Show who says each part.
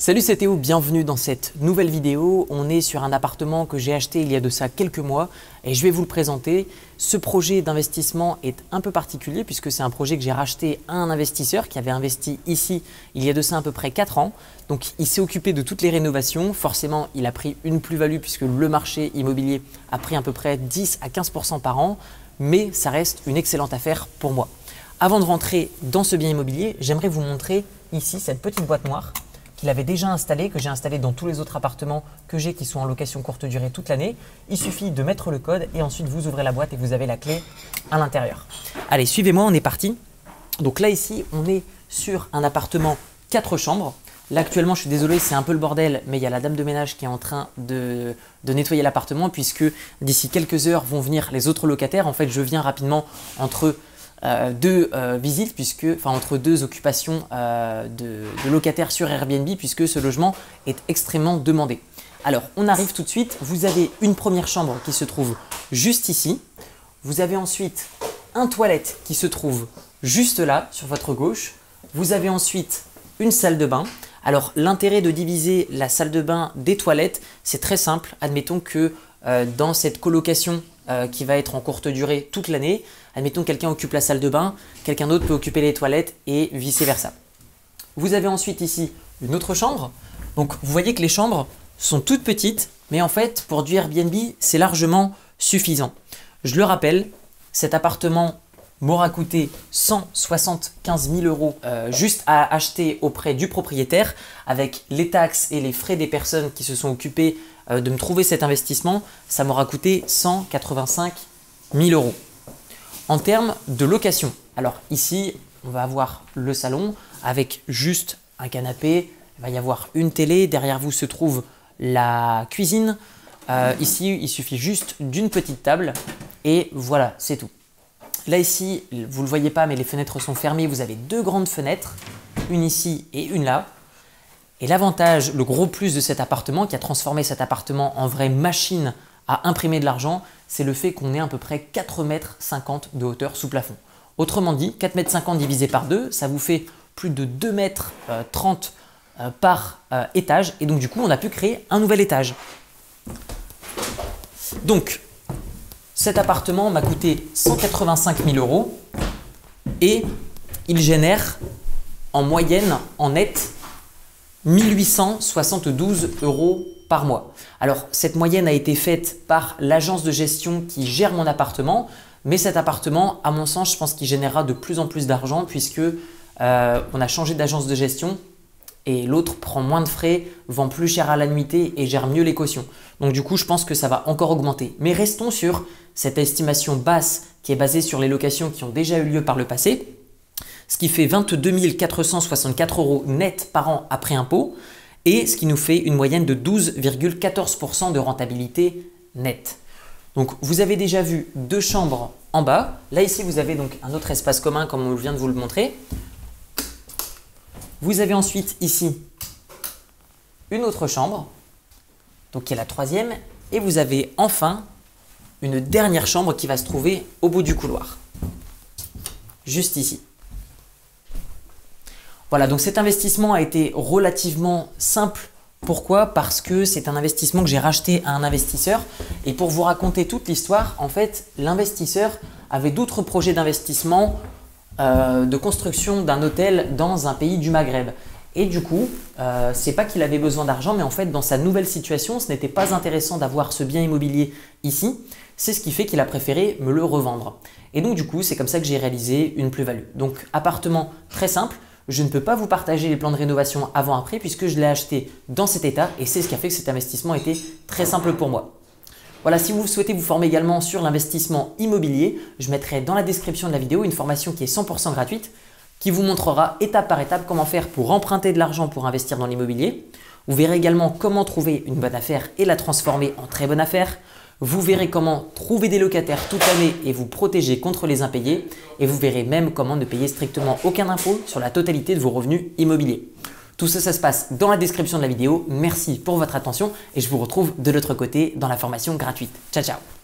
Speaker 1: Salut c'est Théo, bienvenue dans cette nouvelle vidéo. On est sur un appartement que j'ai acheté il y a de ça quelques mois et je vais vous le présenter. Ce projet d'investissement est un peu particulier puisque c'est un projet que j'ai racheté à un investisseur qui avait investi ici il y a de ça à peu près 4 ans. Donc il s'est occupé de toutes les rénovations. Forcément, il a pris une plus-value puisque le marché immobilier a pris à peu près 10 à 15% par an, mais ça reste une excellente affaire pour moi. Avant de rentrer dans ce bien immobilier, j'aimerais vous montrer ici cette petite boîte noire qu'il avait déjà installé, que j'ai installé dans tous les autres appartements que j'ai qui sont en location courte durée toute l'année. Il suffit de mettre le code et ensuite vous ouvrez la boîte et vous avez la clé à l'intérieur. Allez, suivez-moi, on est parti. Donc là ici, on est sur un appartement 4 chambres. Là actuellement, je suis désolé, c'est un peu le bordel, mais il y a la dame de ménage qui est en train de, de nettoyer l'appartement puisque d'ici quelques heures vont venir les autres locataires. En fait, je viens rapidement entre euh, deux euh, visites, puisque, enfin entre deux occupations euh, de, locataires sur Airbnb, puisque ce logement est extrêmement demandé. Alors, on arrive tout de suite. Vous avez une première chambre qui se trouve juste ici. Vous avez ensuite un toilette qui se trouve juste là, sur votre gauche. Vous avez ensuite une salle de bain. Alors, l'intérêt de diviser la salle de bain des toilettes, c'est très simple. Admettons que dans cette colocation qui va être en courte durée toute l'année, Admettons quelqu'un occupe la salle de bain, quelqu'un d'autre peut occuper les toilettes et vice-versa. Vous avez ensuite ici une autre chambre. Donc vous voyez que les chambres sont toutes petites, mais en fait pour du Airbnb c'est largement suffisant. Je le rappelle, cet appartement m'aura coûté 175 000 euros euh, juste à acheter auprès du propriétaire avec les taxes et les frais des personnes qui se sont occupées euh, de me trouver cet investissement, ça m'aura coûté 185 000 euros. En termes de location, alors ici, on va avoir le salon avec juste un canapé, il va y avoir une télé, derrière vous se trouve la cuisine. Euh, ici, il suffit juste d'une petite table et voilà, c'est tout. Là ici, vous ne le voyez pas, mais les fenêtres sont fermées. Vous avez deux grandes fenêtres, une ici et une là. Et l'avantage, le gros plus de cet appartement, qui a transformé cet appartement en vraie machine à imprimer de l'argent, c'est le fait qu'on ait à peu près 4,50 mètres de hauteur sous plafond. Autrement dit, 4,50 m divisé par 2, ça vous fait plus de 2,30 mètres euh, euh, par euh, étage. Et donc du coup, on a pu créer un nouvel étage. Donc, cet appartement m'a coûté 185 000 euros et il génère en moyenne, en net, 1872 euros par mois. Alors, cette moyenne a été faite par l'agence de gestion qui gère mon appartement, mais cet appartement, à mon sens, je pense qu'il générera de plus en plus d'argent puisque euh, on a changé d'agence de gestion et l'autre prend moins de frais, vend plus cher à la nuitée et gère mieux les cautions. Donc du coup, je pense que ça va encore augmenter. Mais restons sur cette estimation basse qui est basée sur les locations qui ont déjà eu lieu par le passé, ce qui fait 22 464 euros net par an après impôt et ce qui nous fait une moyenne de 12,14% de rentabilité nette. Donc vous avez déjà vu deux chambres en bas. Là ici vous avez donc un autre espace commun comme on vient de vous le montrer. Vous avez ensuite ici une autre chambre, donc qui est la troisième, et vous avez enfin une dernière chambre qui va se trouver au bout du couloir, juste ici. Voilà, donc cet investissement a été relativement simple. Pourquoi? Parce que c'est un investissement que j'ai racheté à un investisseur. Et pour vous raconter toute l'histoire, en fait, l'investisseur avait d'autres projets d'investissement euh, de construction d'un hôtel dans un pays du Maghreb. Et du coup, euh, c'est pas qu'il avait besoin d'argent, mais en fait, dans sa nouvelle situation, ce n'était pas intéressant d'avoir ce bien immobilier ici. C'est ce qui fait qu'il a préféré me le revendre. Et donc, du coup, c'est comme ça que j'ai réalisé une plus-value. Donc, appartement très simple, je ne peux pas vous partager les plans de rénovation avant-après puisque je l'ai acheté dans cet état et c'est ce qui a fait que cet investissement était très simple pour moi. Voilà, si vous souhaitez vous former également sur l'investissement immobilier, je mettrai dans la description de la vidéo une formation qui est 100% gratuite qui vous montrera étape par étape comment faire pour emprunter de l'argent pour investir dans l'immobilier. Vous verrez également comment trouver une bonne affaire et la transformer en très bonne affaire. Vous verrez comment trouver des locataires toute l'année et vous protéger contre les impayés. Et vous verrez même comment ne payer strictement aucun impôt sur la totalité de vos revenus immobiliers. Tout ça, ça se passe dans la description de la vidéo. Merci pour votre attention et je vous retrouve de l'autre côté dans la formation gratuite. Ciao, ciao